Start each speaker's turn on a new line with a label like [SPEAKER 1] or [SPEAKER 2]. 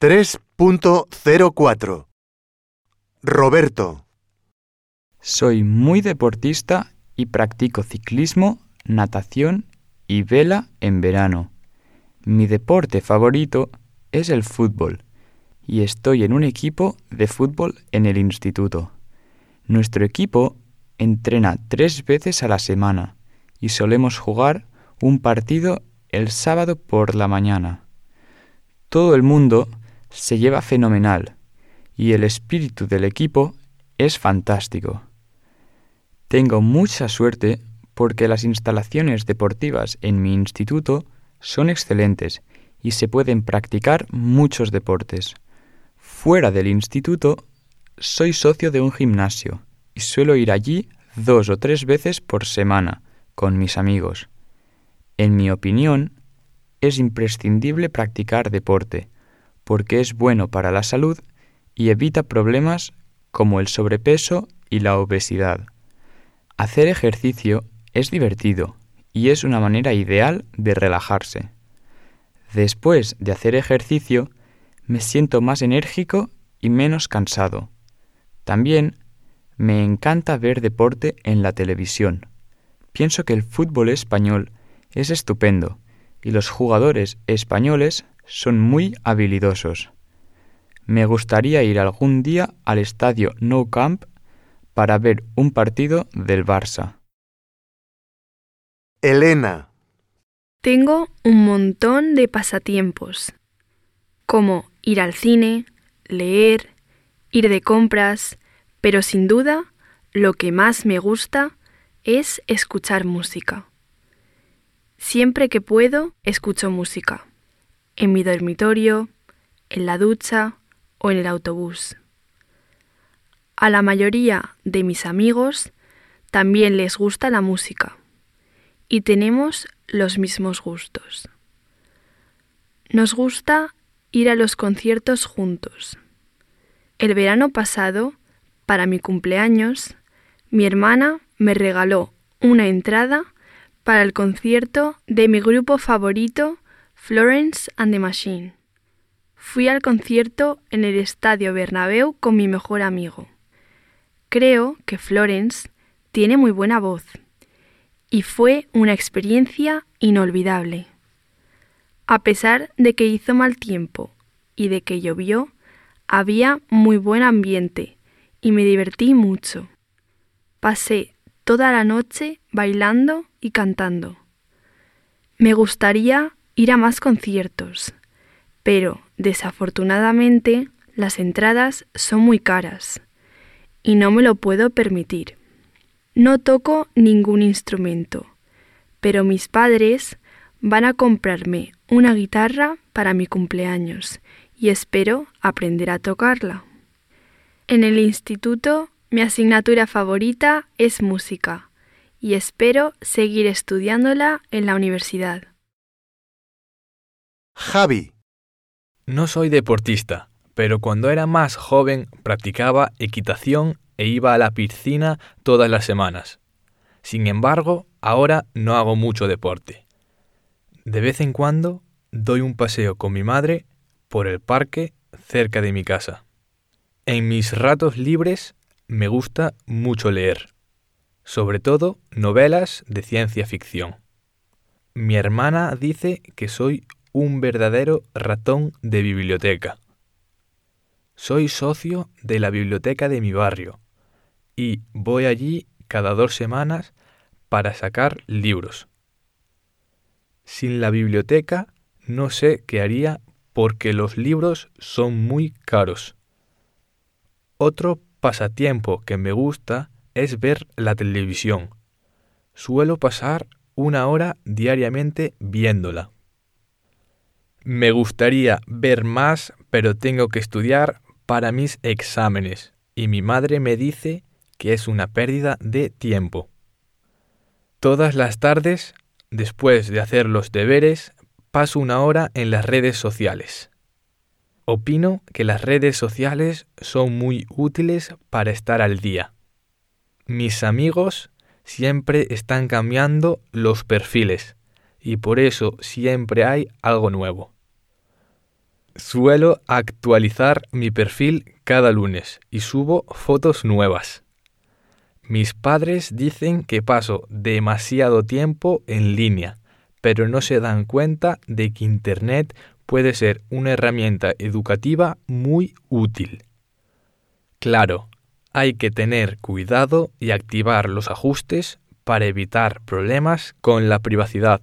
[SPEAKER 1] 3.04 Roberto,
[SPEAKER 2] Soy muy deportista y practico ciclismo, natación y vela en verano. Mi deporte favorito es el fútbol y estoy en un equipo de fútbol en el instituto. Nuestro equipo entrena tres veces a la semana y solemos jugar un partido el sábado por la mañana. Todo el mundo se lleva fenomenal y el espíritu del equipo es fantástico. Tengo mucha suerte porque las instalaciones deportivas en mi instituto son excelentes y se pueden practicar muchos deportes. Fuera del instituto, soy socio de un gimnasio y suelo ir allí dos o tres veces por semana con mis amigos. En mi opinión, es imprescindible practicar deporte, porque es bueno para la salud y evita problemas como el sobrepeso y la obesidad. Hacer ejercicio es divertido y es una manera ideal de relajarse. Después de hacer ejercicio, me siento más enérgico y menos cansado. También me encanta ver deporte en la televisión. Pienso que el fútbol español es estupendo y los jugadores españoles son muy habilidosos. Me gustaría ir algún día al estadio Nou Camp para ver un partido del Barça.
[SPEAKER 1] Elena,
[SPEAKER 3] Tengo un montón de pasatiempos, como ir al cine, leer, ir de compras, pero sin duda lo que más me gusta es escuchar música. Siempre que puedo, escucho música, en mi dormitorio, en la ducha o en el autobús. A la mayoría de mis amigos también les gusta la música y tenemos los mismos gustos. Nos gusta ir a los conciertos juntos. El verano pasado, para mi cumpleaños, mi hermana me regaló una entrada para el concierto de mi grupo favorito, Florence and the Machine. Fui al concierto en el Estadio Bernabéu con mi mejor amigo. Creo que Florence tiene muy buena voz y fue una experiencia inolvidable. A pesar de que hizo mal tiempo y de que llovió, había muy buen ambiente y me divertí mucho. Pasé toda la noche bailando y cantando. Me gustaría ir a más conciertos, pero desafortunadamente las entradas son muy caras y no me lo puedo permitir. No toco ningún instrumento, pero mis padres van a comprarme una guitarra para mi cumpleaños y espero aprender a tocarla. En el instituto mi asignatura favorita es música y espero seguir estudiándola en la universidad.
[SPEAKER 1] Javi,
[SPEAKER 4] No soy deportista, pero cuando era más joven practicaba equitación e iba a la piscina todas las semanas. Sin embargo, ahora no hago mucho deporte. De vez en cuando doy un paseo con mi madre por el parque cerca de mi casa. En mis ratos libres me gusta mucho leer, sobre todo novelas de ciencia ficción. Mi hermana dice que soy un verdadero ratón de biblioteca. Soy socio de la biblioteca de mi barrio y voy allí cada dos semanas para sacar libros. Sin la biblioteca no sé qué haría porque los libros son muy caros. Otro pasatiempo que me gusta es ver la televisión. Suelo pasar una hora diariamente viéndola. Me gustaría ver más, pero tengo que estudiar para mis exámenes y mi madre me dice que es una pérdida de tiempo. Todas las tardes, después de hacer los deberes, paso una hora en las redes sociales. Opino que las redes sociales son muy útiles para estar al día. Mis amigos siempre están cambiando los perfiles y por eso siempre hay algo nuevo. Suelo actualizar mi perfil cada lunes y subo fotos nuevas. Mis padres dicen que paso demasiado tiempo en línea, pero no se dan cuenta de que Internet puede ser una herramienta educativa muy útil. Claro, hay que tener cuidado y activar los ajustes para evitar problemas con la privacidad.